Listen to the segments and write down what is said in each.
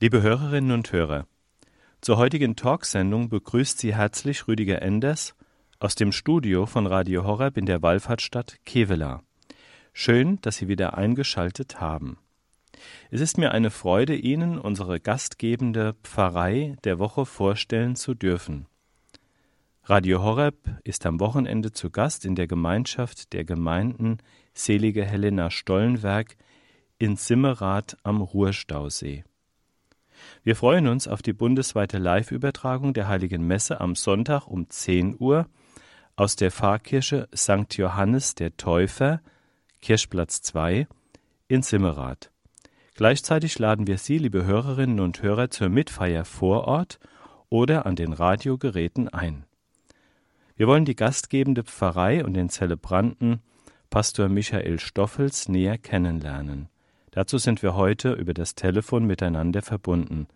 Liebe Hörerinnen und Hörer, zur heutigen Talksendung begrüßt Sie herzlich Rüdiger Enders aus dem Studio von Radio Horeb in der Wallfahrtsstadt Kevela. Schön, dass Sie wieder eingeschaltet haben. Es ist mir eine Freude, Ihnen unsere gastgebende Pfarrei der Woche vorstellen zu dürfen. Radio Horeb ist am Wochenende zu Gast in der Gemeinschaft der Gemeinden Selige Helena Stollenwerk in Simmerath am Ruhrstausee. Wir freuen uns auf die bundesweite Live-Übertragung der Heiligen Messe am Sonntag um 10 Uhr aus der Pfarrkirche St. Johannes der Täufer, Kirchplatz 2, in Simmerath. Gleichzeitig laden wir Sie, liebe Hörerinnen und Hörer, zur Mitfeier vor Ort oder an den Radiogeräten ein. Wir wollen die gastgebende Pfarrei und den Zelebranten Pastor Michael Stoffels näher kennenlernen. Dazu sind wir heute über das Telefon miteinander verbunden.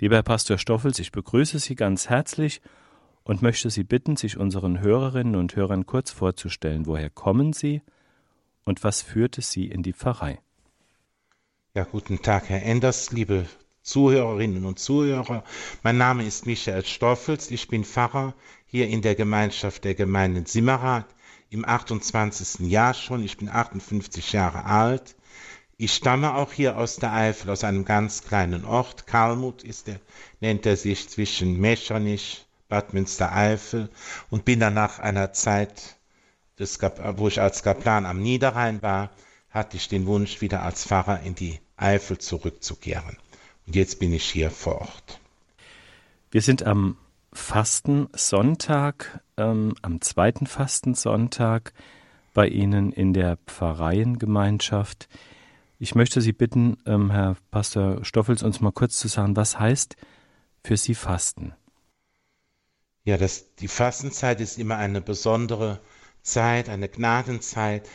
Lieber Pastor Stoffels, ich begrüße Sie ganz herzlich und möchte Sie bitten, sich unseren Hörerinnen und Hörern kurz vorzustellen. Woher kommen Sie und was führte Sie in die Pfarrei? Ja, guten Tag, Herr Enders, liebe Zuhörerinnen und Zuhörer. Mein Name ist Michael Stoffels. Ich bin Pfarrer hier in der Gemeinschaft der Gemeinden Simmerath im 28. Jahr schon. Ich bin 58 Jahre alt. Ich stamme auch hier aus der Eifel, aus einem ganz kleinen Ort. Kalmut ist der, nennt er sich zwischen Meschernich, Bad Münstereifel und bin dann nach einer Zeit, des, wo ich als Kaplan am Niederrhein war, hatte ich den Wunsch, wieder als Pfarrer in die Eifel zurückzukehren. Und jetzt bin ich hier vor Ort. Wir sind am Fastensonntag, ähm, am zweiten Fastensonntag bei Ihnen in der Pfarreiengemeinschaft. Ich möchte Sie bitten, ähm, Herr Pastor Stoffels, uns mal kurz zu sagen, was heißt für Sie Fasten? Ja, das, die Fastenzeit ist immer eine besondere Zeit, eine Gnadenzeit,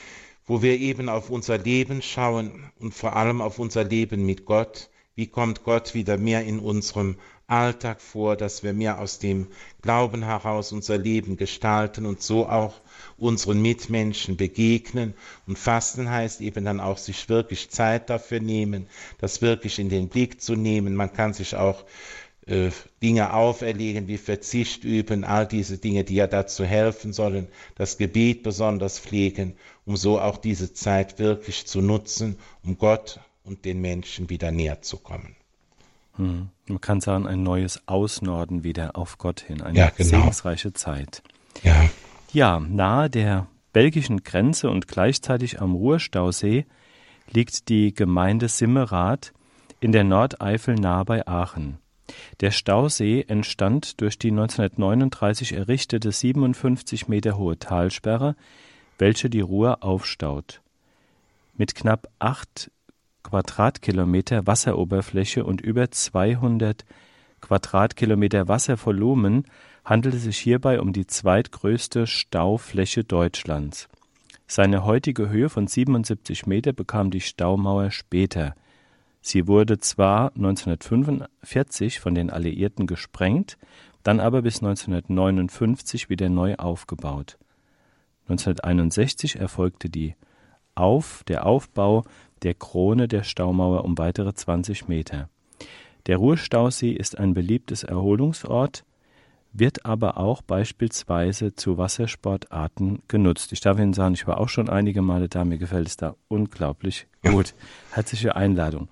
wo wir eben auf unser Leben schauen und vor allem auf unser Leben mit Gott. Wie kommt Gott wieder mehr in unserem Alltag vor, dass wir mehr aus dem Glauben heraus unser Leben gestalten und so auch unseren Mitmenschen begegnen. Und Fasten heißt eben dann auch, sich wirklich Zeit dafür nehmen, das wirklich in den Blick zu nehmen. Man kann sich auch äh, Dinge auferlegen, wie Verzicht üben, all diese Dinge, die ja dazu helfen sollen, das Gebet besonders pflegen, um so auch diese Zeit wirklich zu nutzen, um Gott und den Menschen wieder näher zu kommen. Hm. Man kann sagen, ein neues Ausnorden wieder auf Gott hin, eine ja, genau. segensreiche Zeit. Ja. ja, nahe der belgischen Grenze und gleichzeitig am Ruhrstausee liegt die Gemeinde Simmerath in der Nordeifel nahe bei Aachen. Der Stausee entstand durch die 1939 errichtete 57 Meter hohe Talsperre, welche die Ruhr aufstaut. Mit knapp acht Quadratkilometer Wasseroberfläche und über 200 Quadratkilometer Wasservolumen handelt es sich hierbei um die zweitgrößte Staufläche Deutschlands. Seine heutige Höhe von 77 Meter bekam die Staumauer später. Sie wurde zwar 1945 von den Alliierten gesprengt, dann aber bis 1959 wieder neu aufgebaut. 1961 erfolgte die Auf, der Aufbau der Krone der Staumauer um weitere 20 Meter. Der Ruhrstausee ist ein beliebtes Erholungsort, wird aber auch beispielsweise zu Wassersportarten genutzt. Ich darf Ihnen sagen, ich war auch schon einige Male da, mir gefällt es da unglaublich gut. Herzliche Einladung.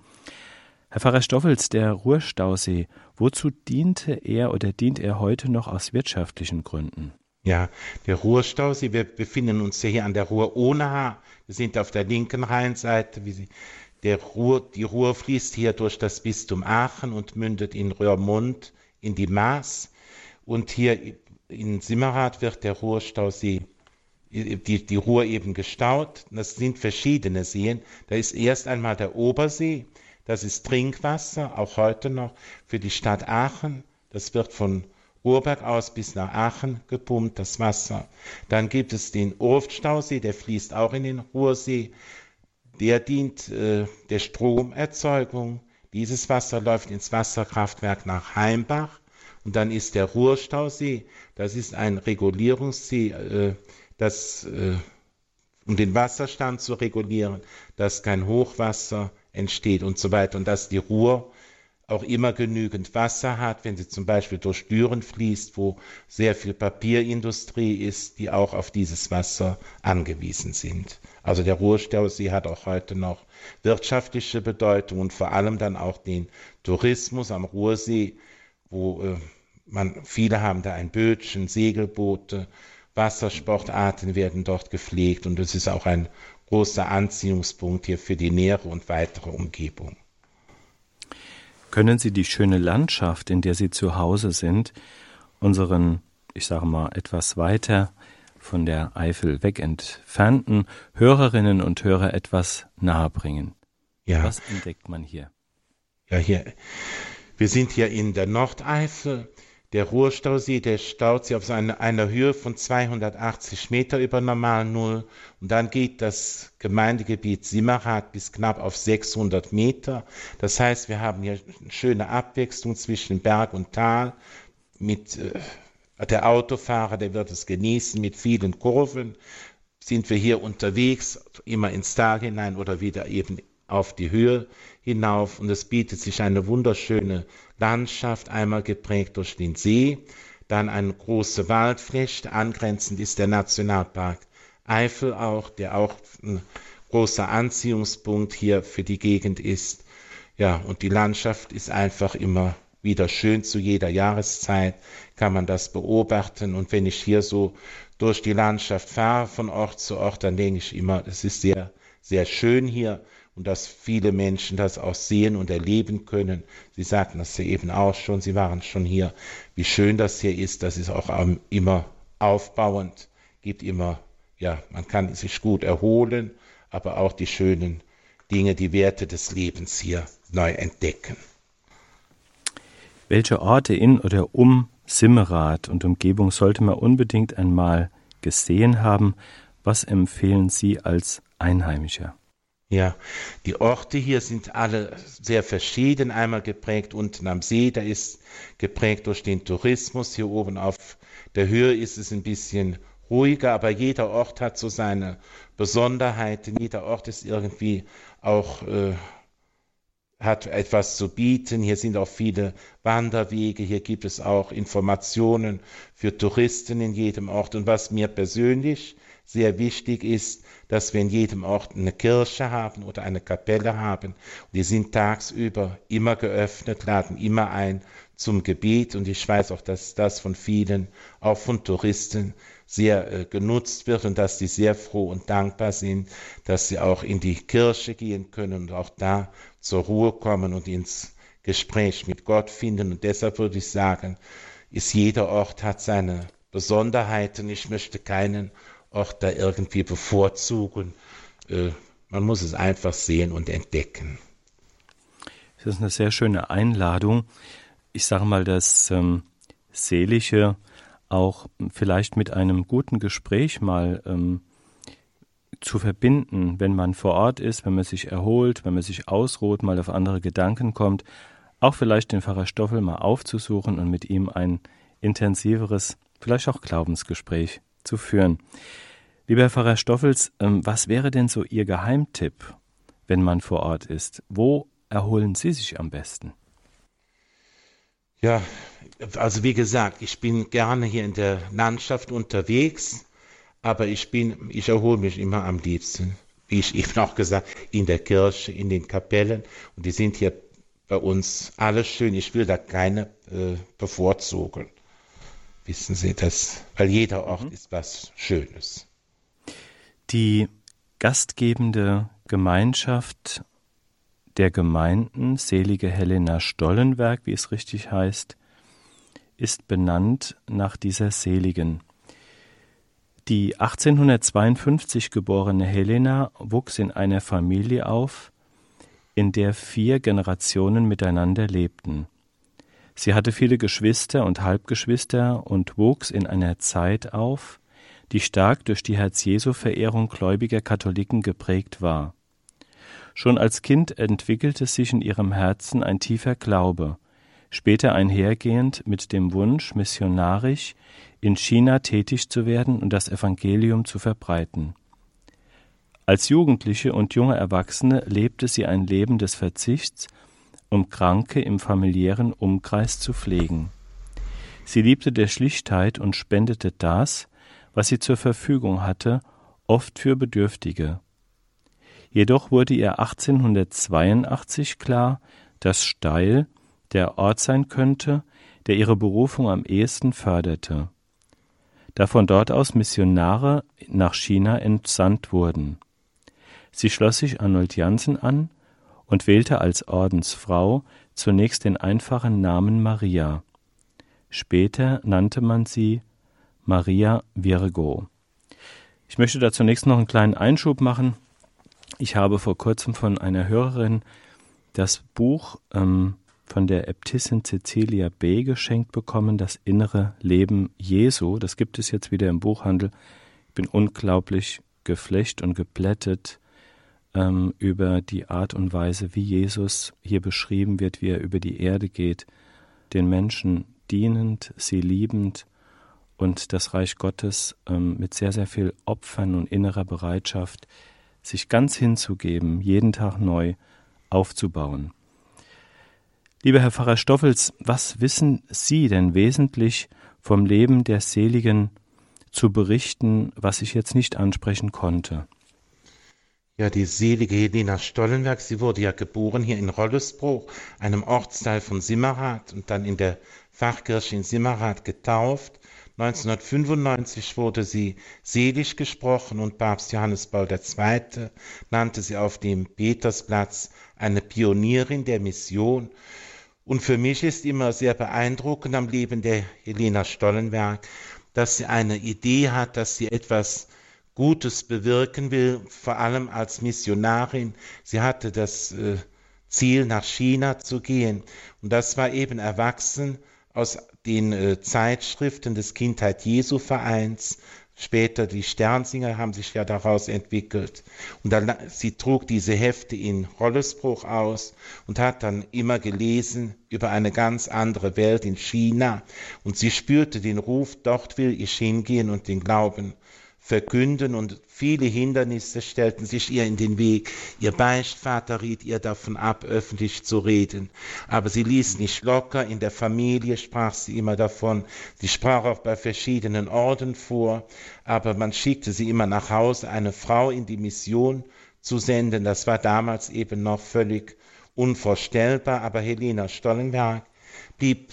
Herr Pfarrer Stoffels, der Ruhrstausee, wozu diente er oder dient er heute noch aus wirtschaftlichen Gründen? Ja, der Ruhrstausee, wir befinden uns hier an der Ruhr-Onaha, wir sind auf der linken Rheinseite. Der Ruhr, die Ruhr fließt hier durch das Bistum Aachen und mündet in Röhrmund in die Maas. Und hier in Simmerath wird der Ruhrstausee, die, die Ruhr eben gestaut. Das sind verschiedene Seen. Da ist erst einmal der Obersee, das ist Trinkwasser, auch heute noch für die Stadt Aachen. Das wird von Urberg aus bis nach Aachen gepumpt, das Wasser. Dann gibt es den Urftstausee, der fließt auch in den Ruhrsee. Der dient äh, der Stromerzeugung. Dieses Wasser läuft ins Wasserkraftwerk nach Heimbach. Und dann ist der Ruhrstausee, das ist ein Regulierungssee, äh, das, äh, um den Wasserstand zu regulieren, dass kein Hochwasser entsteht und so weiter und dass die Ruhr auch immer genügend Wasser hat, wenn sie zum Beispiel durch Düren fließt, wo sehr viel Papierindustrie ist, die auch auf dieses Wasser angewiesen sind. Also der Ruhrstausee hat auch heute noch wirtschaftliche Bedeutung und vor allem dann auch den Tourismus am Ruhrsee, wo äh, man, viele haben da ein Bötchen, Segelboote, Wassersportarten werden dort gepflegt und es ist auch ein großer Anziehungspunkt hier für die nähere und weitere Umgebung. Können Sie die schöne Landschaft, in der Sie zu Hause sind, unseren, ich sage mal, etwas weiter von der Eifel weg entfernten Hörerinnen und Hörer etwas nahebringen? Ja. Was entdeckt man hier? Ja, hier. Wir sind hier in der Nordeifel. Der Ruhrstausee, der staut sich auf eine, einer Höhe von 280 Meter über Normal Null und dann geht das Gemeindegebiet Simmerath bis knapp auf 600 Meter. Das heißt, wir haben hier eine schöne Abwechslung zwischen Berg und Tal mit äh, der Autofahrer, der wird es genießen mit vielen Kurven. Sind wir hier unterwegs, immer ins Tal hinein oder wieder eben auf die Höhe hinauf und es bietet sich eine wunderschöne Landschaft, einmal geprägt durch den See, dann eine große Waldfläche, angrenzend ist der Nationalpark Eifel auch, der auch ein großer Anziehungspunkt hier für die Gegend ist. Ja, und die Landschaft ist einfach immer wieder schön zu jeder Jahreszeit, kann man das beobachten. Und wenn ich hier so durch die Landschaft fahre, von Ort zu Ort, dann denke ich immer, es ist sehr, sehr schön hier und dass viele Menschen das auch sehen und erleben können. Sie sagten das ja eben auch schon, Sie waren schon hier, wie schön das hier ist. Das ist auch immer aufbauend, gibt immer, ja, man kann sich gut erholen, aber auch die schönen Dinge, die Werte des Lebens hier neu entdecken. Welche Orte in oder um Simmerath und Umgebung sollte man unbedingt einmal gesehen haben? Was empfehlen Sie als Einheimischer? Ja, die Orte hier sind alle sehr verschieden. Einmal geprägt unten am See, da ist geprägt durch den Tourismus. Hier oben auf der Höhe ist es ein bisschen ruhiger, aber jeder Ort hat so seine Besonderheiten. Jeder Ort ist irgendwie auch äh, hat etwas zu bieten. Hier sind auch viele Wanderwege. Hier gibt es auch Informationen für Touristen in jedem Ort. Und was mir persönlich sehr wichtig ist, dass wir in jedem Ort eine Kirche haben oder eine Kapelle haben. die sind tagsüber immer geöffnet, laden immer ein zum Gebet. Und ich weiß auch, dass das von vielen, auch von Touristen, sehr äh, genutzt wird und dass sie sehr froh und dankbar sind, dass sie auch in die Kirche gehen können und auch da zur Ruhe kommen und ins Gespräch mit Gott finden. Und deshalb würde ich sagen, ist jeder Ort hat seine Besonderheiten. Ich möchte keinen Ort da irgendwie bevorzugen. Äh, man muss es einfach sehen und entdecken. Das ist eine sehr schöne Einladung. Ich sage mal, das ähm, Seelische auch vielleicht mit einem guten Gespräch mal ähm, zu verbinden, wenn man vor Ort ist, wenn man sich erholt, wenn man sich ausruht, mal auf andere Gedanken kommt, auch vielleicht den Pfarrer Stoffel mal aufzusuchen und mit ihm ein intensiveres, vielleicht auch Glaubensgespräch zu führen. Lieber Herr Pfarrer Stoffels, ähm, was wäre denn so Ihr Geheimtipp, wenn man vor Ort ist? Wo erholen Sie sich am besten? Ja, also wie gesagt, ich bin gerne hier in der Landschaft unterwegs, aber ich bin, ich erhole mich immer am liebsten, wie ich eben auch gesagt, in der Kirche, in den Kapellen und die sind hier bei uns alle schön. Ich will da keine äh, bevorzugen. Wissen Sie das? Weil jeder Ort mhm. ist was Schönes. Die gastgebende Gemeinschaft der Gemeinden, selige Helena Stollenberg, wie es richtig heißt, ist benannt nach dieser Seligen. Die 1852 geborene Helena wuchs in einer Familie auf, in der vier Generationen miteinander lebten. Sie hatte viele Geschwister und Halbgeschwister und wuchs in einer Zeit auf, die stark durch die Herz-Jesu-Verehrung gläubiger Katholiken geprägt war. Schon als Kind entwickelte sich in ihrem Herzen ein tiefer Glaube, später einhergehend mit dem Wunsch, missionarisch in China tätig zu werden und das Evangelium zu verbreiten. Als Jugendliche und junge Erwachsene lebte sie ein Leben des Verzichts um Kranke im familiären Umkreis zu pflegen. Sie liebte der Schlichtheit und spendete das, was sie zur Verfügung hatte, oft für Bedürftige. Jedoch wurde ihr 1882 klar, dass Steil der Ort sein könnte, der ihre Berufung am ehesten förderte, da von dort aus Missionare nach China entsandt wurden. Sie schloss sich Arnold Jansen an und wählte als Ordensfrau zunächst den einfachen Namen Maria. Später nannte man sie Maria Virgo. Ich möchte da zunächst noch einen kleinen Einschub machen. Ich habe vor kurzem von einer Hörerin das Buch ähm, von der Äbtissin Cecilia B. geschenkt bekommen, Das innere Leben Jesu. Das gibt es jetzt wieder im Buchhandel. Ich bin unglaublich geflecht und geplättet ähm, über die Art und Weise, wie Jesus hier beschrieben wird, wie er über die Erde geht, den Menschen dienend, sie liebend und das Reich Gottes ähm, mit sehr, sehr viel Opfern und innerer Bereitschaft, sich ganz hinzugeben, jeden Tag neu aufzubauen. Lieber Herr Pfarrer Stoffels, was wissen Sie denn wesentlich vom Leben der Seligen zu berichten, was ich jetzt nicht ansprechen konnte? Ja, die selige Helena Stollenberg, sie wurde ja geboren hier in Rollesbruch, einem Ortsteil von Simmerath und dann in der Fachkirche in Simmerath getauft. 1995 wurde sie selig gesprochen und Papst Johannes Paul II. nannte sie auf dem Petersplatz eine Pionierin der Mission. Und für mich ist immer sehr beeindruckend am Leben der Helena Stollenberg, dass sie eine Idee hat, dass sie etwas Gutes bewirken will, vor allem als Missionarin. Sie hatte das äh, Ziel, nach China zu gehen. Und das war eben erwachsen aus den äh, Zeitschriften des Kindheit Jesu Vereins. Später die Sternsinger haben sich ja daraus entwickelt. Und dann, sie trug diese Hefte in Rollesbruch aus und hat dann immer gelesen über eine ganz andere Welt in China. Und sie spürte den Ruf, dort will ich hingehen und den Glauben verkünden und viele Hindernisse stellten sich ihr in den Weg. Ihr Beichtvater riet ihr davon ab, öffentlich zu reden. Aber sie ließ nicht locker. In der Familie sprach sie immer davon. Sie sprach auch bei verschiedenen Orden vor. Aber man schickte sie immer nach Hause, eine Frau in die Mission zu senden. Das war damals eben noch völlig unvorstellbar. Aber Helena Stollenberg blieb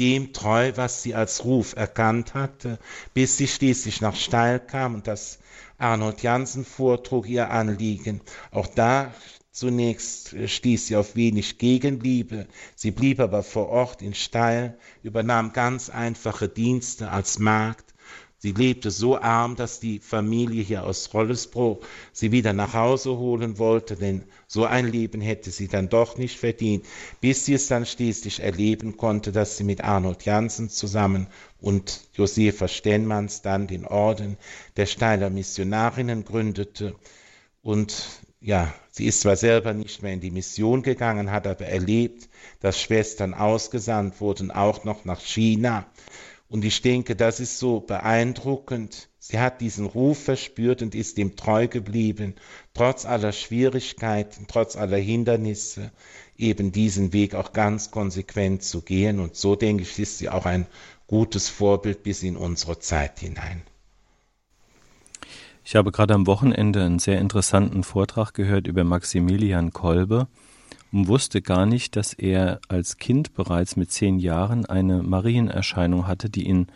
dem treu, was sie als Ruf erkannt hatte, bis sie schließlich nach Steil kam und das Arnold Jansen vortrug ihr Anliegen. Auch da Zunächst stieß sie auf wenig Gegenliebe, sie blieb aber vor Ort in Steil, übernahm ganz einfache Dienste als Magd Sie lebte so arm, dass die Familie hier aus Rollesbruch sie wieder nach Hause holen wollte, denn so ein Leben hätte sie dann doch nicht verdient, bis sie es dann schließlich erleben konnte, dass sie mit Arnold Jansen zusammen und Josefa Stenmanns dann den Orden der Steiler Missionarinnen gründete. Und ja, sie ist zwar selber nicht mehr in die Mission gegangen, hat aber erlebt, dass Schwestern ausgesandt wurden, auch noch nach China. Und ich denke, das ist so beeindruckend. Sie hat diesen Ruf verspürt und ist ihm treu geblieben, trotz aller Schwierigkeiten, trotz aller Hindernisse, eben diesen Weg auch ganz konsequent zu gehen. Und so denke ich, ist sie auch ein gutes Vorbild bis in unsere Zeit hinein. Ich habe gerade am Wochenende einen sehr interessanten Vortrag gehört über Maximilian Kolbe und wusste gar nicht, dass er als Kind bereits mit zehn Jahren eine Marienerscheinung hatte, die ihn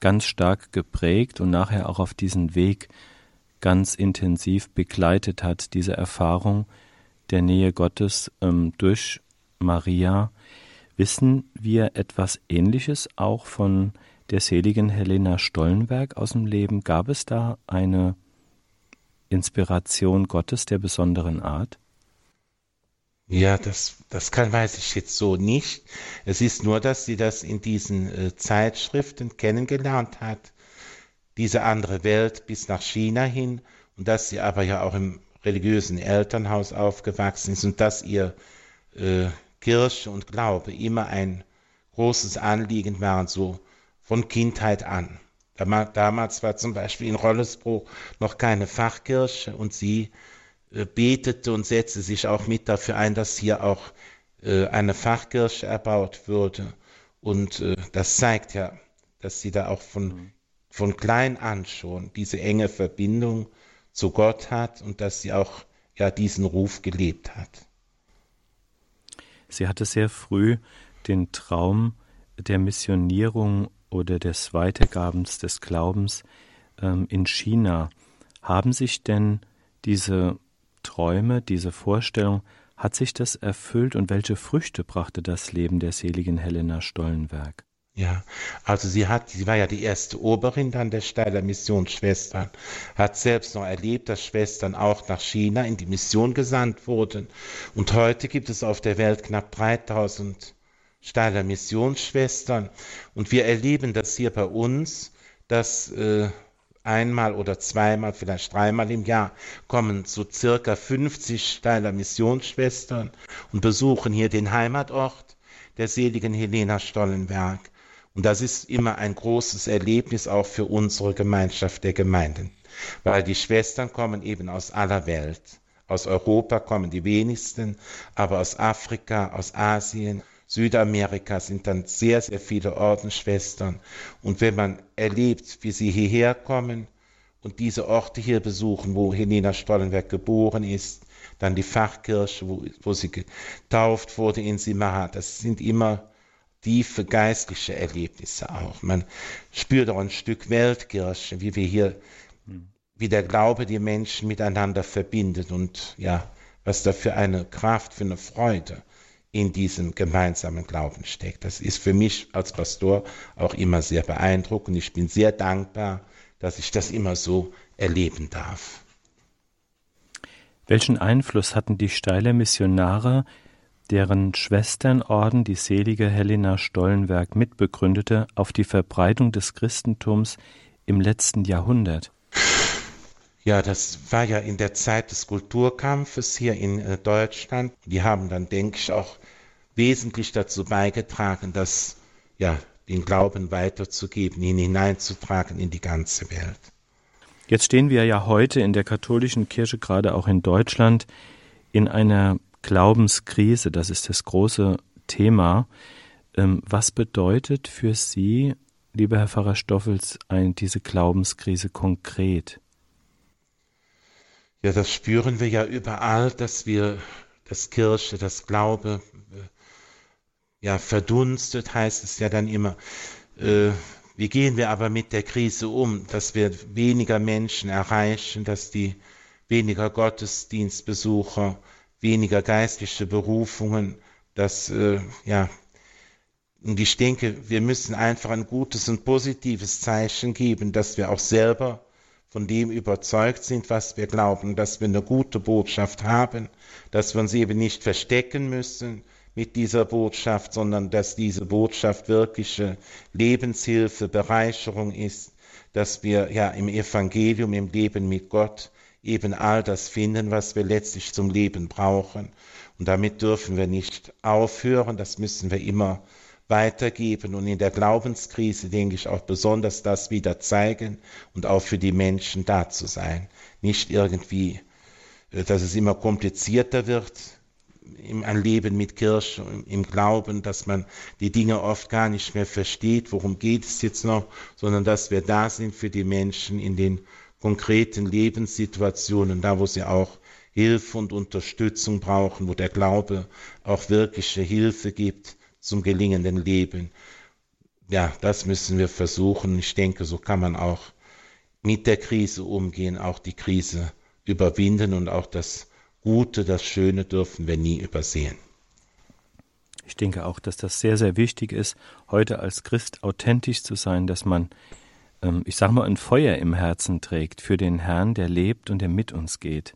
ganz stark geprägt und nachher auch auf diesen Weg ganz intensiv begleitet hat, diese Erfahrung der Nähe Gottes ähm, durch Maria. Wissen wir etwas Ähnliches auch von der seligen Helena Stollenberg aus dem Leben? Gab es da eine Inspiration Gottes der besonderen Art? Ja, das, das kann, weiß ich jetzt so nicht. Es ist nur, dass sie das in diesen äh, Zeitschriften kennengelernt hat, diese andere Welt bis nach China hin und dass sie aber ja auch im religiösen Elternhaus aufgewachsen ist und dass ihr äh, Kirche und Glaube immer ein großes Anliegen waren, so von Kindheit an. Damals war zum Beispiel in Rollesbruch noch keine Fachkirche und sie betete und setzte sich auch mit dafür ein, dass hier auch äh, eine Fachkirche erbaut wurde. Und äh, das zeigt ja, dass sie da auch von, mhm. von klein an schon diese enge Verbindung zu Gott hat und dass sie auch ja diesen Ruf gelebt hat. Sie hatte sehr früh den Traum der Missionierung oder des Weitergabens des Glaubens ähm, in China. Haben sich denn diese Träume, diese Vorstellung, hat sich das erfüllt und welche Früchte brachte das Leben der seligen Helena Stollenberg? Ja, also sie hat, sie war ja die erste Oberin dann der Steiler Missionsschwestern, hat selbst noch erlebt, dass Schwestern auch nach China in die Mission gesandt wurden. Und heute gibt es auf der Welt knapp 3000 Steiler Missionsschwestern. Und wir erleben das hier bei uns, dass äh, einmal oder zweimal, vielleicht dreimal im Jahr kommen so circa 50 Steiler Missionsschwestern und besuchen hier den Heimatort der seligen Helena Stollenberg. Und das ist immer ein großes Erlebnis auch für unsere Gemeinschaft der Gemeinden, weil die Schwestern kommen eben aus aller Welt. Aus Europa kommen die wenigsten, aber aus Afrika, aus Asien, Südamerika sind dann sehr, sehr viele Ordensschwestern. Und wenn man erlebt, wie sie hierher kommen und diese Orte hier besuchen, wo Helena Stollenberg geboren ist, dann die Fachkirche, wo, wo sie getauft wurde in Simaha, das sind immer tiefe geistliche Erlebnisse auch. Man spürt auch ein Stück Weltkirche, wie wir hier, wie der Glaube die Menschen miteinander verbindet und ja, was da für eine Kraft, für eine Freude in diesem gemeinsamen Glauben steckt. Das ist für mich als Pastor auch immer sehr beeindruckend. Ich bin sehr dankbar, dass ich das immer so erleben darf. Welchen Einfluss hatten die Steiler Missionare deren Schwesternorden die selige Helena Stollenberg mitbegründete, auf die Verbreitung des Christentums im letzten Jahrhundert? Ja, das war ja in der Zeit des Kulturkampfes hier in äh, Deutschland. Die haben dann, denke ich, auch wesentlich dazu beigetragen, dass ja, den Glauben weiterzugeben, ihn hineinzutragen in die ganze Welt. Jetzt stehen wir ja heute in der katholischen Kirche, gerade auch in Deutschland, in einer Glaubenskrise, das ist das große Thema. Ähm, was bedeutet für Sie, lieber Herr Pfarrer Stoffels, diese Glaubenskrise konkret? Ja, das spüren wir ja überall, dass wir, das Kirche, das Glaube, ja, verdunstet, heißt es ja dann immer. Äh, wie gehen wir aber mit der Krise um, dass wir weniger Menschen erreichen, dass die weniger Gottesdienstbesucher, weniger geistliche Berufungen, dass, äh, ja, und ich denke, wir müssen einfach ein gutes und positives Zeichen geben, dass wir auch selber von dem überzeugt sind, was wir glauben, dass wir eine gute Botschaft haben, dass wir uns eben nicht verstecken müssen mit dieser Botschaft, sondern dass diese Botschaft wirkliche Lebenshilfe, Bereicherung ist, dass wir ja im Evangelium, im Leben mit Gott eben all das finden, was wir letztlich zum Leben brauchen. Und damit dürfen wir nicht aufhören, das müssen wir immer weitergeben und in der Glaubenskrise, denke ich, auch besonders das wieder zeigen und auch für die Menschen da zu sein. Nicht irgendwie, äh, dass es immer komplizierter wird im Leben mit Kirche, im Glauben, dass man die Dinge oft gar nicht mehr versteht, worum geht es jetzt noch, sondern dass wir da sind für die Menschen in den konkreten Lebenssituationen, da wo sie auch Hilfe und Unterstützung brauchen, wo der Glaube auch wirkliche Hilfe gibt zum gelingenden Leben. Ja, das müssen wir versuchen. Ich denke, so kann man auch mit der Krise umgehen, auch die Krise überwinden und auch das Gute, das Schöne dürfen wir nie übersehen. Ich denke auch, dass das sehr, sehr wichtig ist, heute als Christ authentisch zu sein, dass man ähm, ich sage mal, ein Feuer im Herzen trägt für den Herrn, der lebt und der mit uns geht.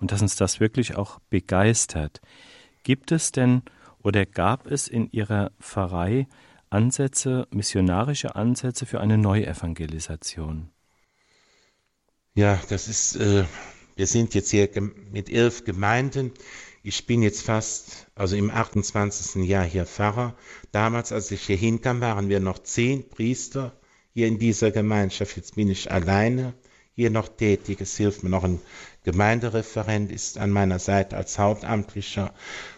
Und dass uns das wirklich auch begeistert. Gibt es denn oder gab es in Ihrer Pfarrei Ansätze, missionarische Ansätze für eine Neuevangelisation? Ja, das ist, äh, wir sind jetzt hier mit elf Gemeinden. Ich bin jetzt fast, also im 28. Jahr hier Pfarrer. Damals, als ich hier hinkam, waren wir noch zehn Priester hier in dieser Gemeinschaft. Jetzt bin ich alleine hier noch tätig. Es hilft mir noch ein Gemeindereferent, ist an meiner Seite als Hauptamtlicher.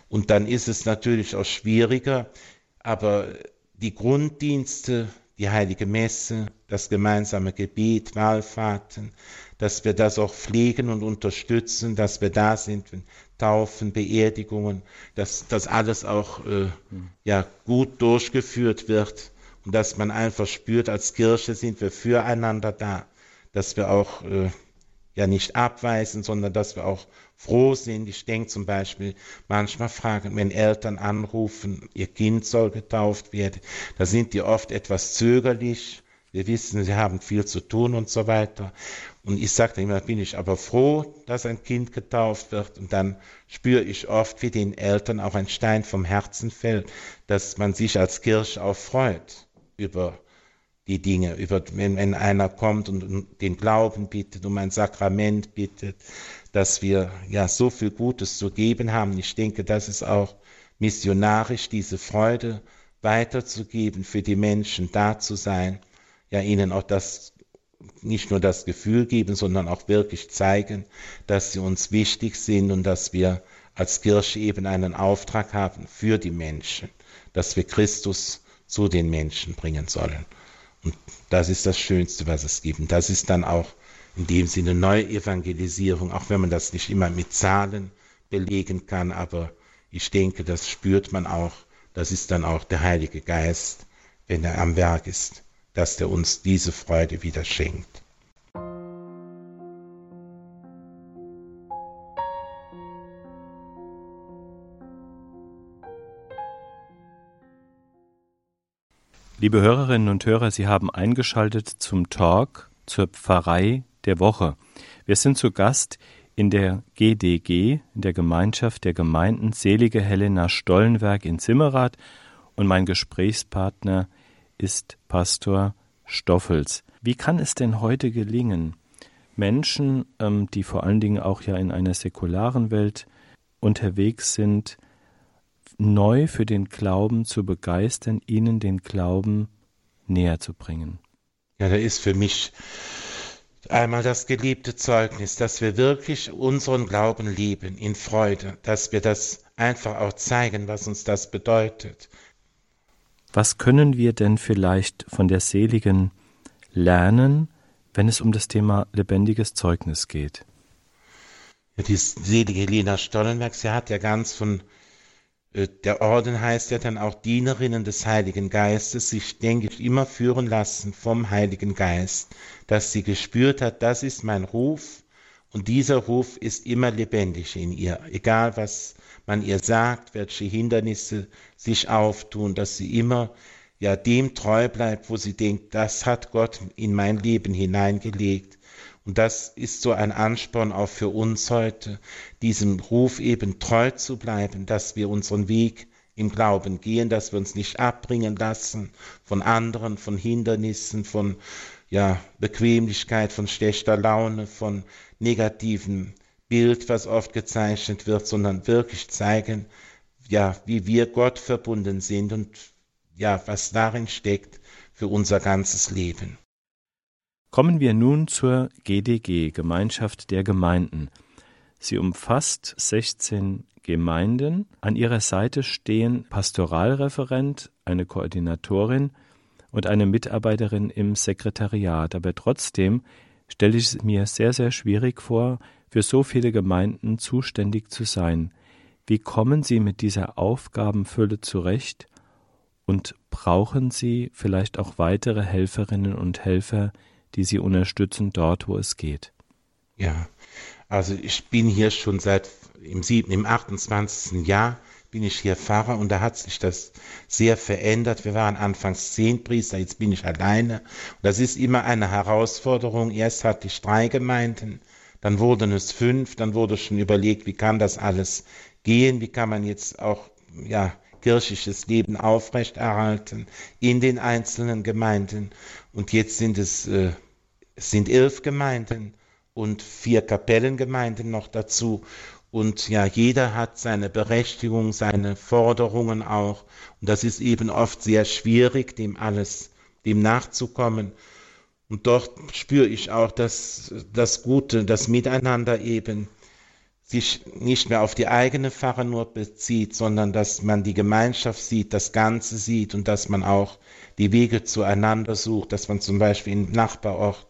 Und dann ist es natürlich auch schwieriger, aber die Grunddienste, die heilige Messe, das gemeinsame Gebet, Wahlfahrten, dass wir das auch pflegen und unterstützen, dass wir da sind, wenn Taufen, Beerdigungen, dass das alles auch äh, ja, gut durchgeführt wird und dass man einfach spürt, als Kirche sind wir füreinander da, dass wir auch äh, ja nicht abweisen, sondern dass wir auch froh sind. Ich denke zum Beispiel manchmal fragen, wenn Eltern anrufen, ihr Kind soll getauft werden, da sind die oft etwas zögerlich. Wir wissen, sie haben viel zu tun und so weiter. Und ich sage immer, bin ich aber froh, dass ein Kind getauft wird. Und dann spüre ich oft, wie den Eltern auch ein Stein vom Herzen fällt, dass man sich als Kirche auch freut über die Dinge, über, wenn, wenn einer kommt und, und den Glauben bittet, um ein Sakrament bittet, dass wir ja so viel Gutes zu geben haben. Ich denke, das ist auch missionarisch, diese Freude weiterzugeben, für die Menschen da zu sein, ja ihnen auch das nicht nur das Gefühl geben, sondern auch wirklich zeigen, dass sie uns wichtig sind und dass wir als Kirche eben einen Auftrag haben für die Menschen, dass wir Christus zu den Menschen bringen sollen. Und das ist das Schönste, was es gibt. Und das ist dann auch in dem Sinne Neuevangelisierung, auch wenn man das nicht immer mit Zahlen belegen kann, aber ich denke, das spürt man auch. Das ist dann auch der Heilige Geist, wenn er am Werk ist, dass er uns diese Freude wieder schenkt. Liebe Hörerinnen und Hörer, Sie haben eingeschaltet zum Talk zur Pfarrei der Woche. Wir sind zu Gast in der GDG, in der Gemeinschaft der Gemeinden Selige Helena Stollenberg in Zimmerath und mein Gesprächspartner ist Pastor Stoffels. Wie kann es denn heute gelingen, Menschen, ähm, die vor allen Dingen auch ja in einer säkularen Welt unterwegs sind, neu für den Glauben zu begeistern, ihnen den Glauben näher zu bringen. Ja, da ist für mich einmal das geliebte Zeugnis, dass wir wirklich unseren Glauben lieben in Freude, dass wir das einfach auch zeigen, was uns das bedeutet. Was können wir denn vielleicht von der Seligen lernen, wenn es um das Thema lebendiges Zeugnis geht? Ja, die selige Lena Stollenberg, sie hat ja ganz von äh, der Orden heißt ja dann auch Dienerinnen des Heiligen Geistes, sich, denke ich, immer führen lassen vom Heiligen Geist, dass sie gespürt hat, das ist mein Ruf und dieser Ruf ist immer lebendig in ihr, egal was man ihr sagt, welche Hindernisse sich auftun, dass sie immer ja dem treu bleibt, wo sie denkt, das hat Gott in mein Leben hineingelegt. Und das ist so ein Ansporn auch für uns heute, diesem Ruf eben treu zu bleiben, dass wir unseren Weg im Glauben gehen, dass wir uns nicht abbringen lassen von anderen, von Hindernissen, von ja, Bequemlichkeit, von schlechter Laune, von negativem Bild, was oft gezeichnet wird, sondern wirklich zeigen, ja, wie wir Gott verbunden sind und ja, was darin steckt für unser ganzes Leben. Kommen wir nun zur GDG, Gemeinschaft der Gemeinden. Sie umfasst 16 Gemeinden. An ihrer Seite stehen Pastoralreferent, eine Koordinatorin und eine Mitarbeiterin im Sekretariat. Aber trotzdem stelle ich es mir sehr, sehr schwierig vor, für so viele Gemeinden zuständig zu sein. Wie kommen Sie mit dieser Aufgabenfülle zurecht? Und brauchen Sie vielleicht auch weitere Helferinnen und Helfer, die sie unterstützen dort, wo es geht. Ja, also ich bin hier schon seit im, sieben, im 28. Jahr bin ich hier Pfarrer und da hat sich das sehr verändert. Wir waren anfangs zehn Priester, jetzt bin ich alleine. Und das ist immer eine Herausforderung. Erst hatte ich drei Gemeinden, dann wurden es fünf, dann wurde schon überlegt, wie kann das alles gehen, wie kann man jetzt auch, ja, kirchliches Leben aufrechterhalten in den einzelnen Gemeinden. Und jetzt sind es, äh, es sind elf Gemeinden und vier Kapellengemeinden noch dazu. Und ja, jeder hat seine Berechtigung, seine Forderungen auch. Und das ist eben oft sehr schwierig, dem alles, dem nachzukommen. Und dort spüre ich auch das, das Gute, das Miteinander eben sich nicht mehr auf die eigene Pfarre nur bezieht, sondern dass man die Gemeinschaft sieht, das Ganze sieht und dass man auch die Wege zueinander sucht, dass man zum Beispiel im Nachbarort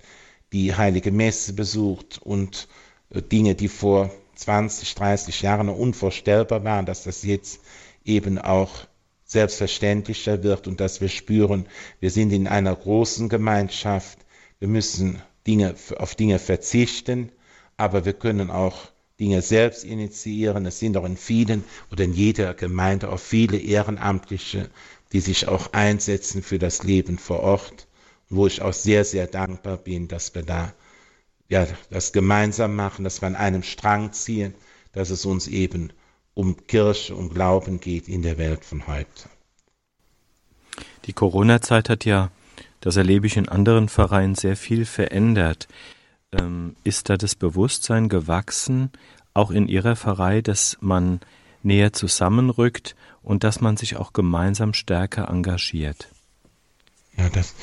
die heilige Messe besucht und äh, Dinge, die vor 20, 30 Jahren unvorstellbar waren, dass das jetzt eben auch selbstverständlicher wird und dass wir spüren, wir sind in einer großen Gemeinschaft, wir müssen Dinge, auf Dinge verzichten, aber wir können auch Dinge selbst initiieren. Es sind auch in vielen oder in jeder Gemeinde auch viele Ehrenamtliche, die sich auch einsetzen für das Leben vor Ort, wo ich auch sehr, sehr dankbar bin, dass wir da ja, das gemeinsam machen, dass wir an einem Strang ziehen, dass es uns eben um Kirche, um Glauben geht in der Welt von heute. Die Corona-Zeit hat ja, das erlebe ich in anderen Vereinen, sehr viel verändert. Ähm, ist da das Bewusstsein gewachsen, auch in Ihrer Pfarrei, dass man näher zusammenrückt und dass man sich auch gemeinsam stärker engagiert? Ja, das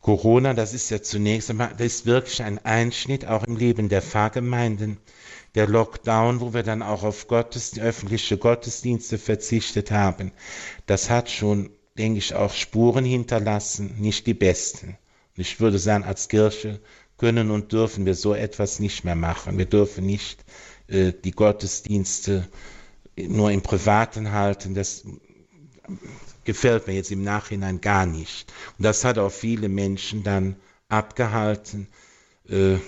Corona, das ist ja zunächst einmal, das ist wirklich ein Einschnitt auch im Leben der Pfarrgemeinden. Der Lockdown, wo wir dann auch auf Gottes, öffentliche Gottesdienste verzichtet haben, das hat schon, denke ich, auch Spuren hinterlassen, nicht die besten. Und ich würde sagen, als Kirche können und dürfen wir so etwas nicht mehr machen. Wir dürfen nicht äh, die Gottesdienste nur im Privaten halten. Das gefällt mir jetzt im Nachhinein gar nicht. Und das hat auch viele Menschen dann abgehalten. Äh,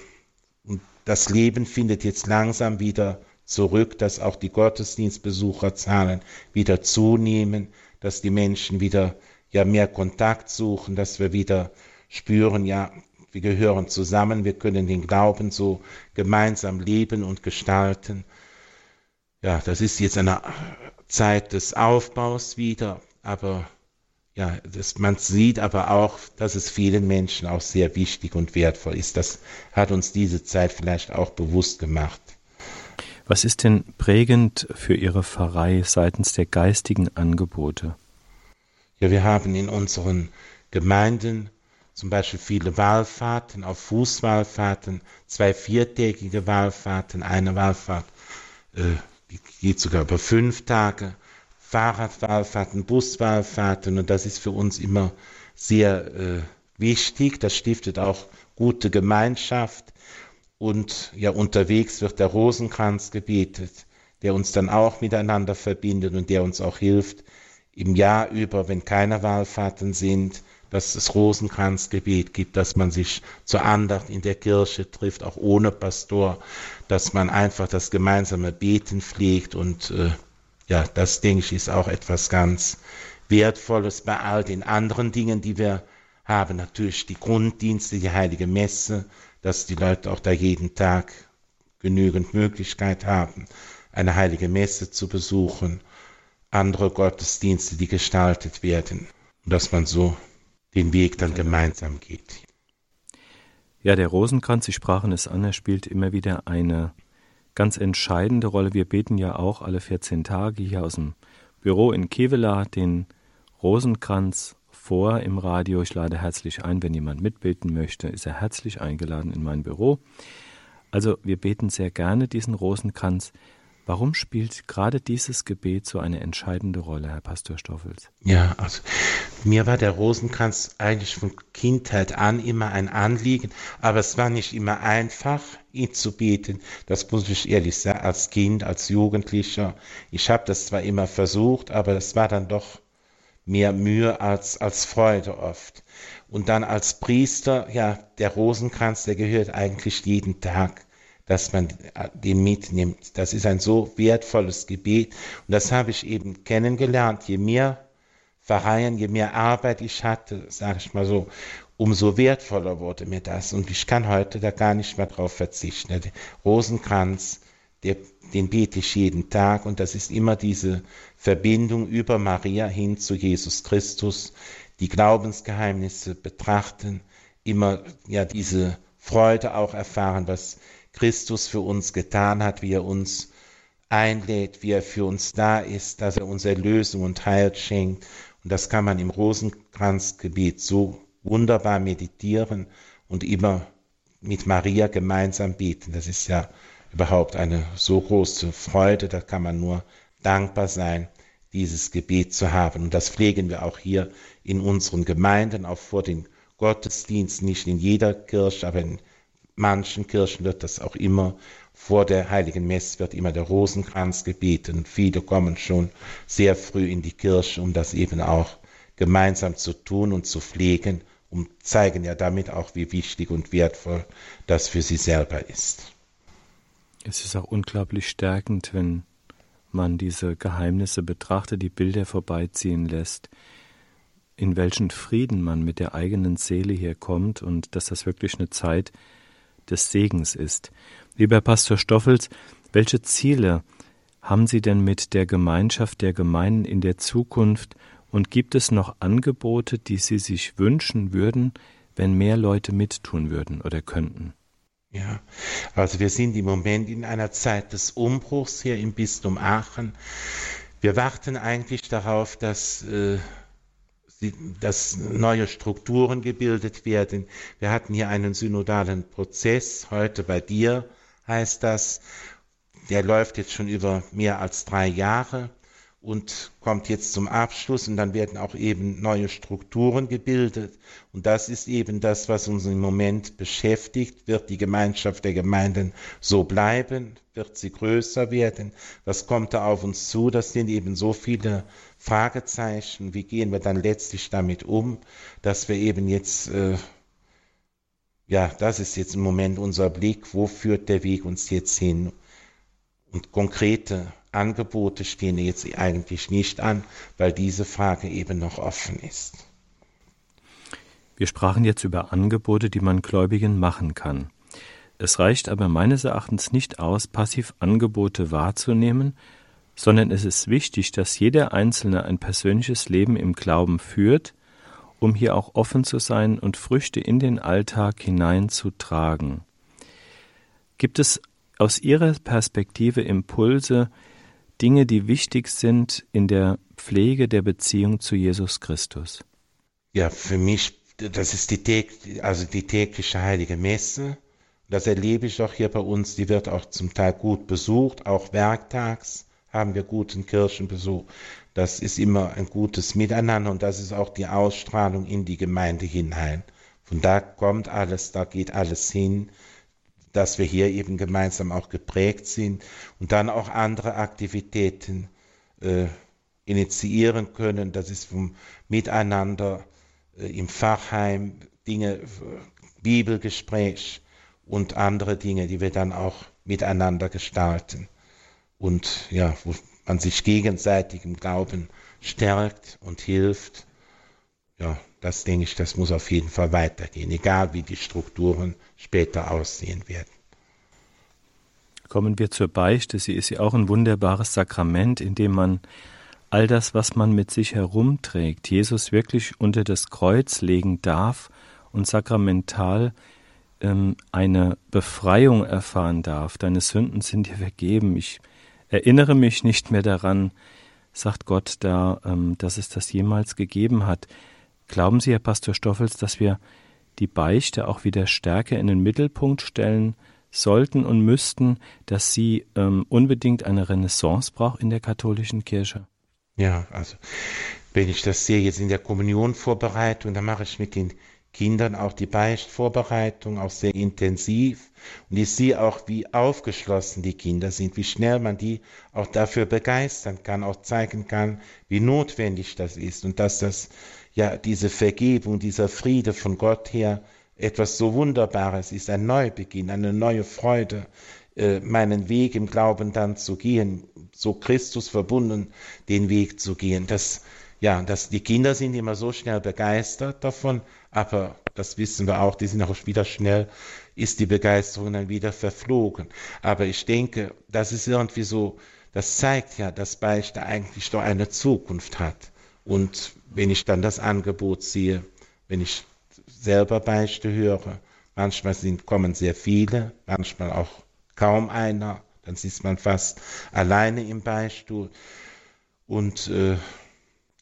und das Leben findet jetzt langsam wieder zurück, dass auch die Gottesdienstbesucherzahlen wieder zunehmen, dass die Menschen wieder ja mehr Kontakt suchen, dass wir wieder spüren, ja, wir gehören zusammen, wir können den Glauben so gemeinsam leben und gestalten. Ja, das ist jetzt eine Zeit des Aufbaus wieder, aber ja, das, man sieht aber auch, dass es vielen Menschen auch sehr wichtig und wertvoll ist. Das hat uns diese Zeit vielleicht auch bewusst gemacht. Was ist denn prägend für Ihre Pfarrei seitens der geistigen Angebote? Ja, wir haben in unseren Gemeinden zum Beispiel viele Wallfahrten, auf Fußwallfahrten, zwei viertägige Wallfahrten, eine Wallfahrt, äh, die geht sogar über fünf Tage, Fahrradwallfahrten, Buswallfahrten und das ist für uns immer sehr äh, wichtig. Das stiftet auch gute Gemeinschaft und ja unterwegs wird der Rosenkranz gebetet, der uns dann auch miteinander verbindet und der uns auch hilft, im Jahr über, wenn keine Wallfahrten sind, dass es Rosenkranzgebet gibt, dass man sich zur Andacht in der Kirche trifft, auch ohne Pastor, dass man einfach das gemeinsame Beten pflegt und äh, ja, das denke ich ist auch etwas ganz Wertvolles bei all den anderen Dingen, die wir haben. Natürlich die Grunddienste, die heilige Messe, dass die Leute auch da jeden Tag genügend Möglichkeit haben, eine heilige Messe zu besuchen, andere Gottesdienste, die gestaltet werden und dass man so den Weg dann gemeinsam geht. Ja, der Rosenkranz, Sie sprachen es an, er spielt immer wieder eine ganz entscheidende Rolle. Wir beten ja auch alle 14 Tage hier aus dem Büro in Kevela den Rosenkranz vor im Radio. Ich lade herzlich ein, wenn jemand mitbeten möchte, ist er herzlich eingeladen in mein Büro. Also wir beten sehr gerne diesen Rosenkranz. Warum spielt gerade dieses Gebet so eine entscheidende Rolle, Herr Pastor Stoffels? Ja, also mir war der Rosenkranz eigentlich von Kindheit an immer ein Anliegen, aber es war nicht immer einfach, ihn zu beten. Das muss ich ehrlich sagen, als Kind, als Jugendlicher. Ich habe das zwar immer versucht, aber es war dann doch mehr Mühe als, als Freude oft. Und dann als Priester, ja, der Rosenkranz, der gehört eigentlich jeden Tag dass man den mitnimmt. Das ist ein so wertvolles Gebet und das habe ich eben kennengelernt. Je mehr Pfarreien, je mehr Arbeit ich hatte, sage ich mal so, umso wertvoller wurde mir das und ich kann heute da gar nicht mehr drauf verzichten. Der Rosenkranz, der, den bete ich jeden Tag und das ist immer diese Verbindung über Maria hin zu Jesus Christus, die Glaubensgeheimnisse betrachten, immer ja diese Freude auch erfahren, was Christus für uns getan hat, wie er uns einlädt, wie er für uns da ist, dass er uns Erlösung und Heil schenkt. Und das kann man im Rosenkranzgebet so wunderbar meditieren und immer mit Maria gemeinsam beten. Das ist ja überhaupt eine so große Freude, da kann man nur dankbar sein, dieses Gebet zu haben. Und das pflegen wir auch hier in unseren Gemeinden, auch vor den Gottesdiensten, nicht in jeder Kirche, aber in manchen Kirchen wird das auch immer vor der heiligen Messe wird immer der Rosenkranz gebeten. Viele kommen schon sehr früh in die Kirche, um das eben auch gemeinsam zu tun und zu pflegen, um zeigen ja damit auch, wie wichtig und wertvoll das für sie selber ist. Es ist auch unglaublich stärkend, wenn man diese Geheimnisse betrachtet, die Bilder vorbeiziehen lässt, in welchen Frieden man mit der eigenen Seele hier kommt und dass das wirklich eine Zeit des Segens ist. Lieber Pastor Stoffels, welche Ziele haben Sie denn mit der Gemeinschaft der Gemeinden in der Zukunft und gibt es noch Angebote, die Sie sich wünschen würden, wenn mehr Leute mittun würden oder könnten? Ja, also wir sind im Moment in einer Zeit des Umbruchs hier im Bistum Aachen. Wir warten eigentlich darauf, dass äh, dass neue Strukturen gebildet werden. Wir hatten hier einen synodalen Prozess, heute bei dir heißt das. Der läuft jetzt schon über mehr als drei Jahre und kommt jetzt zum Abschluss und dann werden auch eben neue Strukturen gebildet. Und das ist eben das, was uns im Moment beschäftigt. Wird die Gemeinschaft der Gemeinden so bleiben? Wird sie größer werden? Was kommt da auf uns zu? Das sind eben so viele Fragezeichen. Wie gehen wir dann letztlich damit um, dass wir eben jetzt, äh, ja, das ist jetzt im Moment unser Blick. Wo führt der Weg uns jetzt hin? Und konkrete Angebote stehen jetzt eigentlich nicht an, weil diese Frage eben noch offen ist. Wir sprachen jetzt über Angebote, die man Gläubigen machen kann. Es reicht aber meines Erachtens nicht aus, passiv Angebote wahrzunehmen, sondern es ist wichtig, dass jeder Einzelne ein persönliches Leben im Glauben führt, um hier auch offen zu sein und Früchte in den Alltag hineinzutragen. Gibt es aus Ihrer Perspektive Impulse, Dinge, die wichtig sind in der Pflege der Beziehung zu Jesus Christus? Ja, für mich, das ist die, also die tägliche heilige Messe. Das erlebe ich auch hier bei uns. Die wird auch zum Teil gut besucht, auch werktags haben wir guten Kirchenbesuch. Das ist immer ein gutes Miteinander und das ist auch die Ausstrahlung in die Gemeinde hinein. Von da kommt alles, da geht alles hin dass wir hier eben gemeinsam auch geprägt sind und dann auch andere Aktivitäten äh, initiieren können. Das ist vom Miteinander äh, im Fachheim, Dinge, Bibelgespräch und andere Dinge, die wir dann auch miteinander gestalten. Und ja, wo man sich gegenseitig im Glauben stärkt und hilft. Ja, das denke ich, das muss auf jeden Fall weitergehen, egal wie die Strukturen später aussehen werden. Kommen wir zur Beichte. Sie ist ja auch ein wunderbares Sakrament, in dem man all das, was man mit sich herumträgt, Jesus wirklich unter das Kreuz legen darf und sakramental ähm, eine Befreiung erfahren darf. Deine Sünden sind dir vergeben. Ich erinnere mich nicht mehr daran, sagt Gott da, ähm, dass es das jemals gegeben hat. Glauben Sie, Herr Pastor Stoffels, dass wir die Beichte auch wieder stärker in den Mittelpunkt stellen sollten und müssten, dass sie ähm, unbedingt eine Renaissance braucht in der katholischen Kirche? Ja, also wenn ich das sehe jetzt in der Kommunionvorbereitung, da mache ich mit den Kindern auch die Beichtvorbereitung auch sehr intensiv und ich sehe auch, wie aufgeschlossen die Kinder sind, wie schnell man die auch dafür begeistern kann, auch zeigen kann, wie notwendig das ist und dass das ja diese Vergebung, dieser Friede von Gott her etwas so Wunderbares ist, ein Neubeginn, eine neue Freude, äh, meinen Weg im Glauben dann zu gehen, so Christus verbunden den Weg zu gehen. Das, ja, das, die Kinder sind immer so schnell begeistert davon, aber das wissen wir auch, die sind auch wieder schnell, ist die Begeisterung dann wieder verflogen. Aber ich denke, das ist irgendwie so, das zeigt ja, dass Beichte eigentlich doch eine Zukunft hat. Und wenn ich dann das Angebot sehe, wenn ich selber Beichte höre, manchmal sind, kommen sehr viele, manchmal auch kaum einer, dann sitzt man fast alleine im Beistuhl. Und äh,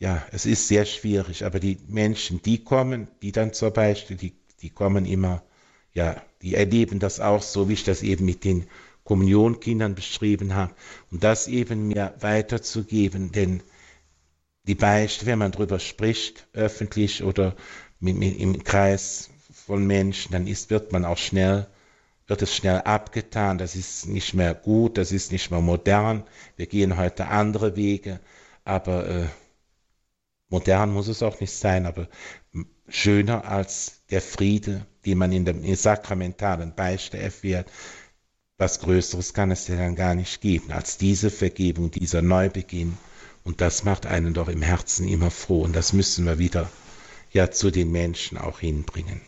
ja, es ist sehr schwierig, aber die Menschen, die kommen, die dann zur Beichte, die, die kommen immer, ja, die erleben das auch so, wie ich das eben mit den Kommunionkindern beschrieben habe, und das eben mir weiterzugeben, denn die Beichte, wenn man darüber spricht, öffentlich oder mit, mit, im Kreis von Menschen, dann ist, wird man auch schnell, wird es schnell abgetan, das ist nicht mehr gut, das ist nicht mehr modern, wir gehen heute andere Wege, aber äh, modern muss es auch nicht sein, aber schöner als der Friede, den man in dem sakramentalen Beichte erfährt. Was Größeres kann es ja dann gar nicht geben als diese Vergebung, dieser Neubeginn. Und das macht einen doch im Herzen immer froh. Und das müssen wir wieder ja zu den Menschen auch hinbringen.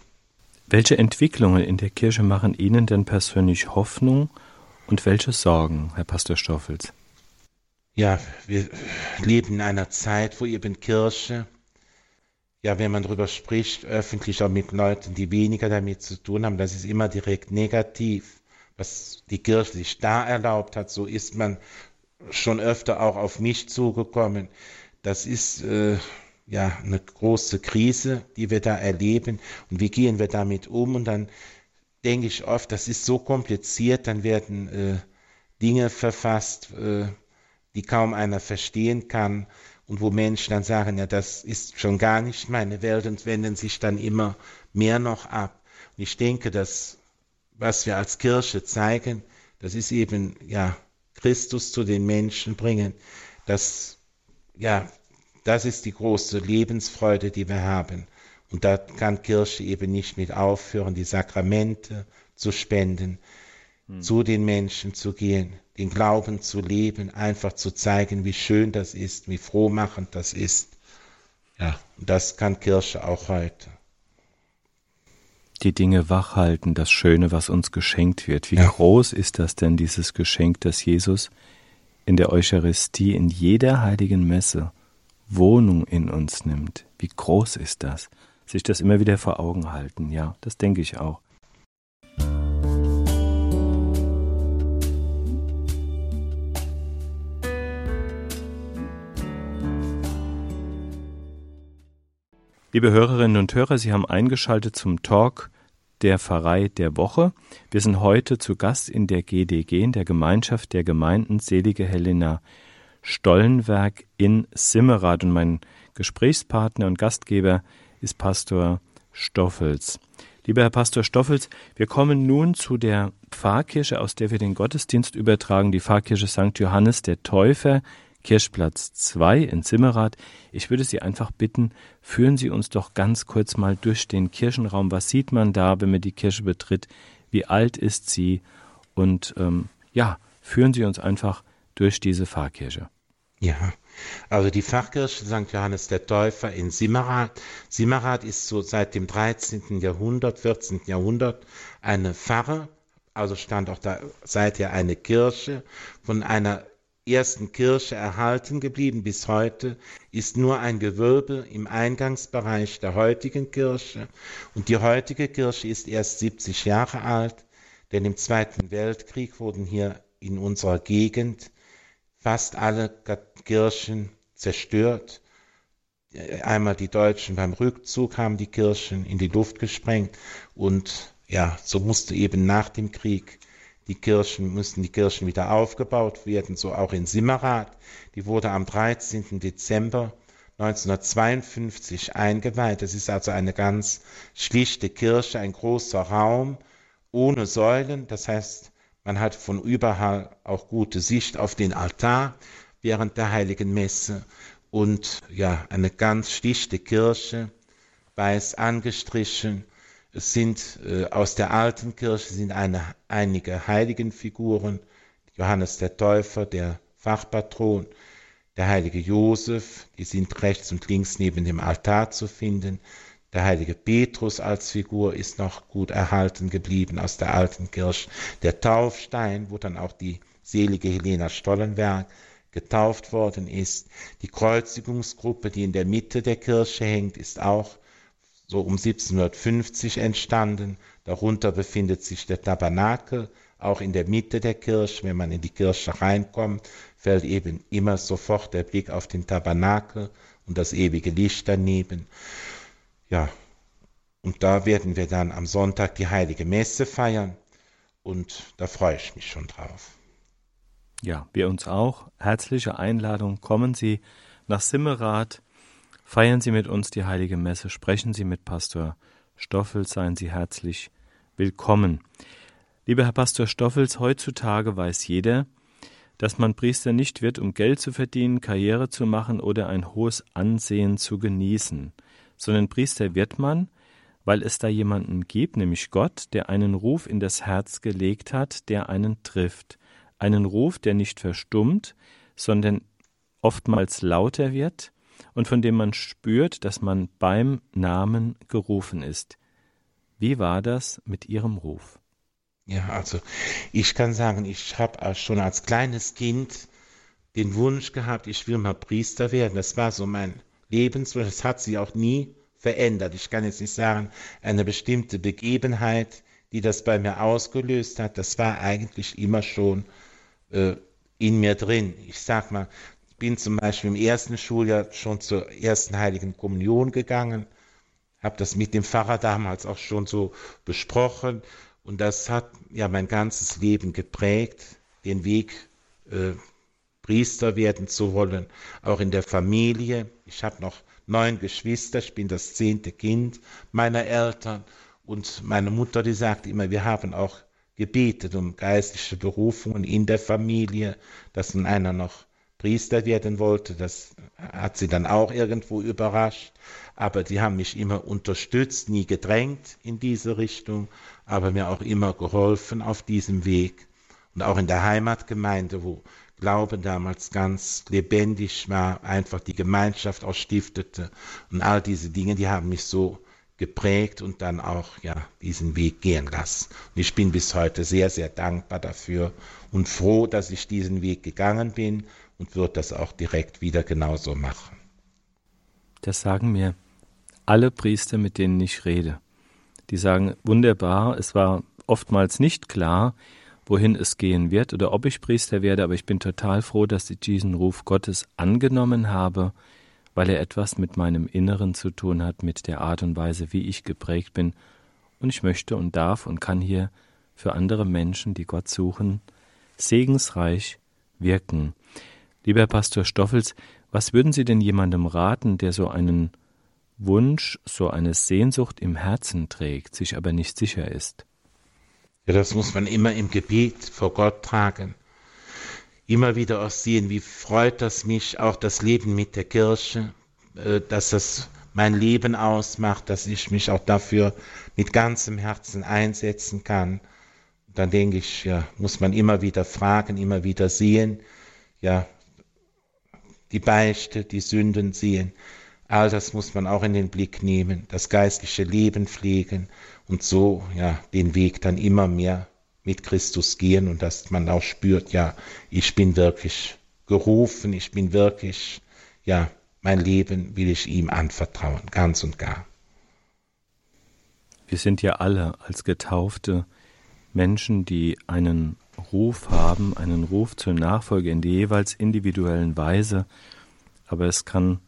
Welche Entwicklungen in der Kirche machen Ihnen denn persönlich Hoffnung und welche Sorgen, Herr Pastor Stoffels? Ja, wir leben in einer Zeit, wo eben Kirche ja, wenn man darüber spricht, öffentlich auch mit Leuten, die weniger damit zu tun haben, das ist immer direkt negativ. Was die Kirche sich da erlaubt hat, so ist man schon öfter auch auf mich zugekommen. Das ist äh, ja eine große Krise, die wir da erleben. Und wie gehen wir damit um? Und dann denke ich oft, das ist so kompliziert, dann werden äh, Dinge verfasst, äh, die kaum einer verstehen kann und wo Menschen dann sagen, ja, das ist schon gar nicht meine Welt und wenden sich dann immer mehr noch ab. Und ich denke, dass was wir als Kirche zeigen, das ist eben, ja, Christus zu den Menschen bringen. Das, ja, das ist die große Lebensfreude, die wir haben. Und da kann Kirche eben nicht mit aufhören, die Sakramente zu spenden, hm. zu den Menschen zu gehen, den Glauben zu leben, einfach zu zeigen, wie schön das ist, wie frohmachend das ist. Ja, und das kann Kirche auch heute. Die Dinge wachhalten, das Schöne, was uns geschenkt wird. Wie ja. groß ist das denn, dieses Geschenk, das Jesus in der Eucharistie, in jeder heiligen Messe Wohnung in uns nimmt? Wie groß ist das? Sich das immer wieder vor Augen halten, ja, das denke ich auch. Liebe Hörerinnen und Hörer, Sie haben eingeschaltet zum Talk der Pfarrei der Woche. Wir sind heute zu Gast in der GDG, in der Gemeinschaft der Gemeinden Selige Helena Stollenwerk in Simmerath. Und mein Gesprächspartner und Gastgeber ist Pastor Stoffels. Lieber Herr Pastor Stoffels, wir kommen nun zu der Pfarrkirche, aus der wir den Gottesdienst übertragen, die Pfarrkirche St. Johannes der Täufer Kirchplatz 2 in Zimmerath. Ich würde Sie einfach bitten, führen Sie uns doch ganz kurz mal durch den Kirchenraum. Was sieht man da, wenn man die Kirche betritt? Wie alt ist sie? Und ähm, ja, führen Sie uns einfach durch diese Pfarrkirche. Ja, also die Pfarrkirche St. Johannes der Täufer in Simmerath. Simmerath ist so seit dem 13. Jahrhundert, 14. Jahrhundert eine Pfarre, also stand auch da seither eine Kirche von einer ersten Kirche erhalten geblieben bis heute ist nur ein Gewölbe im Eingangsbereich der heutigen Kirche und die heutige Kirche ist erst 70 Jahre alt, denn im Zweiten Weltkrieg wurden hier in unserer Gegend fast alle Kirchen zerstört. Einmal die Deutschen beim Rückzug haben die Kirchen in die Luft gesprengt und ja, so musste eben nach dem Krieg die Kirchen müssen die Kirchen wieder aufgebaut werden, so auch in Simmerath. Die wurde am 13. Dezember 1952 eingeweiht. Das ist also eine ganz schlichte Kirche, ein großer Raum ohne Säulen. Das heißt, man hat von überall auch gute Sicht auf den Altar während der heiligen Messe und ja, eine ganz schlichte Kirche, weiß angestrichen es sind äh, aus der alten Kirche sind eine, einige Heiligenfiguren, Johannes der Täufer, der Fachpatron, der heilige Josef, die sind rechts und links neben dem Altar zu finden. Der heilige Petrus als Figur ist noch gut erhalten geblieben aus der alten Kirche. Der Taufstein, wo dann auch die selige Helena Stollenberg getauft worden ist. Die Kreuzigungsgruppe, die in der Mitte der Kirche hängt, ist auch so um 1750 entstanden. Darunter befindet sich der Tabernakel, auch in der Mitte der Kirche. Wenn man in die Kirche reinkommt, fällt eben immer sofort der Blick auf den Tabernakel und das ewige Licht daneben. Ja, und da werden wir dann am Sonntag die heilige Messe feiern. und da freue ich mich schon drauf. Ja, wir uns auch. Herzliche Einladung. Kommen Sie nach Simmerath. Feiern Sie mit uns die heilige Messe. Sprechen Sie mit Pastor Stoffels. Seien Sie herzlich willkommen. Lieber Herr Pastor Stoffels, heutzutage weiß jeder, dass man Priester nicht wird, um Geld zu verdienen, Karriere zu machen oder ein hohes Ansehen zu genießen, sondern Priester wird man, weil es da jemanden gibt, nämlich Gott, der einen Ruf in das Herz gelegt hat, der einen trifft, einen Ruf, der nicht verstummt, sondern oftmals lauter wird und von dem man spürt, dass man beim Namen gerufen ist. Wie war das mit Ihrem Ruf? Ja, also ich kann sagen, ich habe schon als kleines Kind den Wunsch gehabt, ich will mal Priester werden. Das war so mein Lebenswunsch. Das hat sich auch nie verändert. Ich kann jetzt nicht sagen, eine bestimmte Begebenheit, die das bei mir ausgelöst hat, das war eigentlich immer schon äh, in mir drin. Ich sag mal, bin zum Beispiel im ersten Schuljahr schon zur ersten Heiligen Kommunion gegangen, habe das mit dem Pfarrer damals auch schon so besprochen und das hat ja mein ganzes Leben geprägt, den Weg äh, Priester werden zu wollen, auch in der Familie. Ich habe noch neun Geschwister, ich bin das zehnte Kind meiner Eltern und meine Mutter, die sagt immer, wir haben auch gebetet um geistliche Berufungen in der Familie, dass nun einer noch Priester werden wollte. Das hat sie dann auch irgendwo überrascht. Aber die haben mich immer unterstützt, nie gedrängt in diese Richtung, aber mir auch immer geholfen auf diesem Weg. Und auch in der Heimatgemeinde, wo Glaube damals ganz lebendig war, einfach die Gemeinschaft auch stiftete. Und all diese Dinge, die haben mich so geprägt und dann auch ja diesen Weg gehen lassen. Und ich bin bis heute sehr, sehr dankbar dafür und froh, dass ich diesen Weg gegangen bin und würde das auch direkt wieder genauso machen. Das sagen mir alle Priester, mit denen ich rede. Die sagen, wunderbar, es war oftmals nicht klar, wohin es gehen wird oder ob ich Priester werde, aber ich bin total froh, dass ich diesen Ruf Gottes angenommen habe, weil er etwas mit meinem Inneren zu tun hat, mit der Art und Weise, wie ich geprägt bin, und ich möchte und darf und kann hier für andere Menschen, die Gott suchen, segensreich wirken. Lieber Pastor Stoffels, was würden Sie denn jemandem raten, der so einen Wunsch, so eine Sehnsucht im Herzen trägt, sich aber nicht sicher ist? Ja, das muss man immer im Gebet vor Gott tragen. Immer wieder auch sehen, wie freut das mich, auch das Leben mit der Kirche, äh, dass das mein Leben ausmacht, dass ich mich auch dafür mit ganzem Herzen einsetzen kann. Dann denke ich, ja, muss man immer wieder fragen, immer wieder sehen, ja, die Beichte, die Sünden sehen. All das muss man auch in den Blick nehmen, das geistliche Leben pflegen und so ja den Weg dann immer mehr mit Christus gehen und dass man auch spürt, ja, ich bin wirklich gerufen, ich bin wirklich, ja, mein Leben will ich ihm anvertrauen, ganz und gar. Wir sind ja alle als Getaufte Menschen, die einen Ruf haben, einen Ruf zur Nachfolge in der jeweils individuellen Weise, aber es kann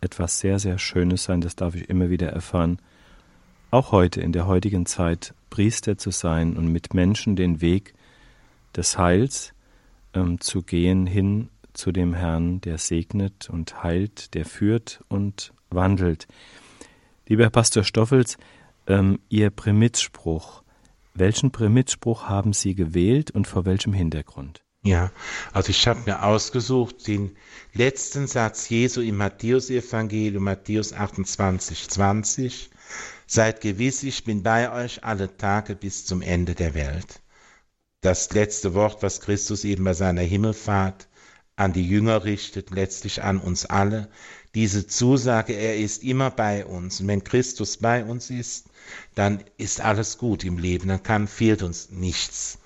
etwas sehr, sehr Schönes sein, das darf ich immer wieder erfahren, auch heute in der heutigen Zeit Priester zu sein und mit Menschen den Weg des Heils ähm, zu gehen hin zu dem Herrn, der segnet und heilt, der führt und wandelt. Lieber Pastor Stoffels, ähm, Ihr Prämitzspruch, welchen Prämitzspruch haben Sie gewählt und vor welchem Hintergrund? Ja, also ich habe mir ausgesucht den letzten Satz Jesu im Matthäusevangelium, Matthäus 28, 20. Seid gewiss, ich bin bei euch alle Tage bis zum Ende der Welt. Das letzte Wort, was Christus eben bei seiner Himmelfahrt an die Jünger richtet, letztlich an uns alle. Diese Zusage, er ist immer bei uns. Und wenn Christus bei uns ist, dann ist alles gut im Leben, dann kann, fehlt uns nichts.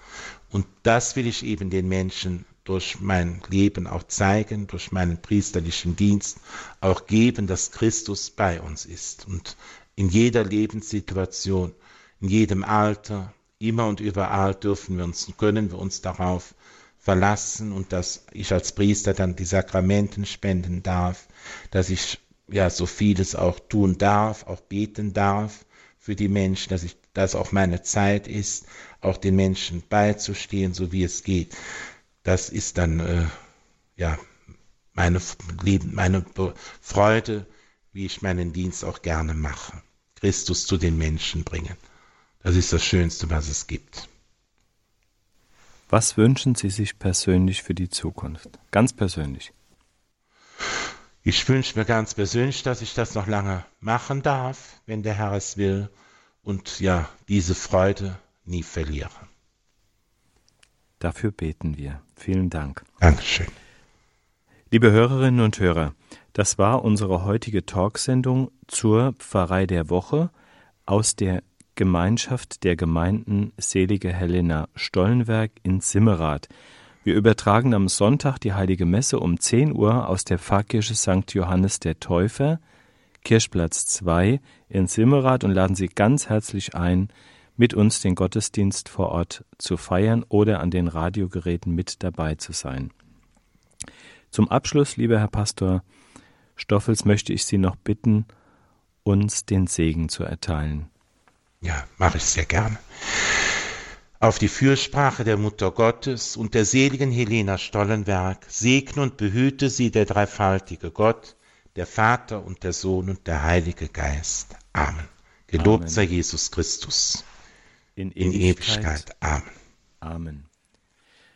Und das will ich eben den Menschen durch mein Leben auch zeigen, durch meinen priesterlichen Dienst auch geben, dass Christus bei uns ist und in jeder Lebenssituation, in jedem Alter, immer und überall dürfen wir uns, können wir uns darauf verlassen und dass ich als Priester dann die Sakramenten spenden darf, dass ich ja so vieles auch tun darf, auch beten darf für die Menschen, dass ich da es auch meine Zeit ist, auch den Menschen beizustehen, so wie es geht. Das ist dann äh, ja meine, meine Freude, wie ich meinen Dienst auch gerne mache. Christus zu den Menschen bringen. Das ist das Schönste, was es gibt. Was wünschen Sie sich persönlich für die Zukunft? Ganz persönlich. Ich wünsche mir ganz persönlich, dass ich das noch lange machen darf, wenn der Herr es will, und ja, diese Freude nie verliere. Dafür beten wir. Vielen Dank. Dankeschön. Liebe Hörerinnen und Hörer, das war unsere heutige Talksendung zur Pfarrei der Woche aus der Gemeinschaft der Gemeinden Selige Helena Stollenberg in Simmerath. Wir übertragen am Sonntag die Heilige Messe um 10 Uhr aus der Pfarrkirche St. Johannes der Täufer, Kirchplatz 2 in Simmerath und laden Sie ganz herzlich ein, mit uns den Gottesdienst vor Ort zu feiern oder an den Radiogeräten mit dabei zu sein. Zum Abschluss, lieber Herr Pastor Stoffels, möchte ich Sie noch bitten, uns den Segen zu erteilen. Ja, mache ich sehr gerne. Auf die Fürsprache der Mutter Gottes und der seligen Helena Stollenberg segne und behüte sie der dreifaltige Gott, der Vater und der Sohn und der Heilige Geist. Amen. Gelobt Amen. sei Jesus Christus. In Ewigkeit. In Ewigkeit. Amen. Amen.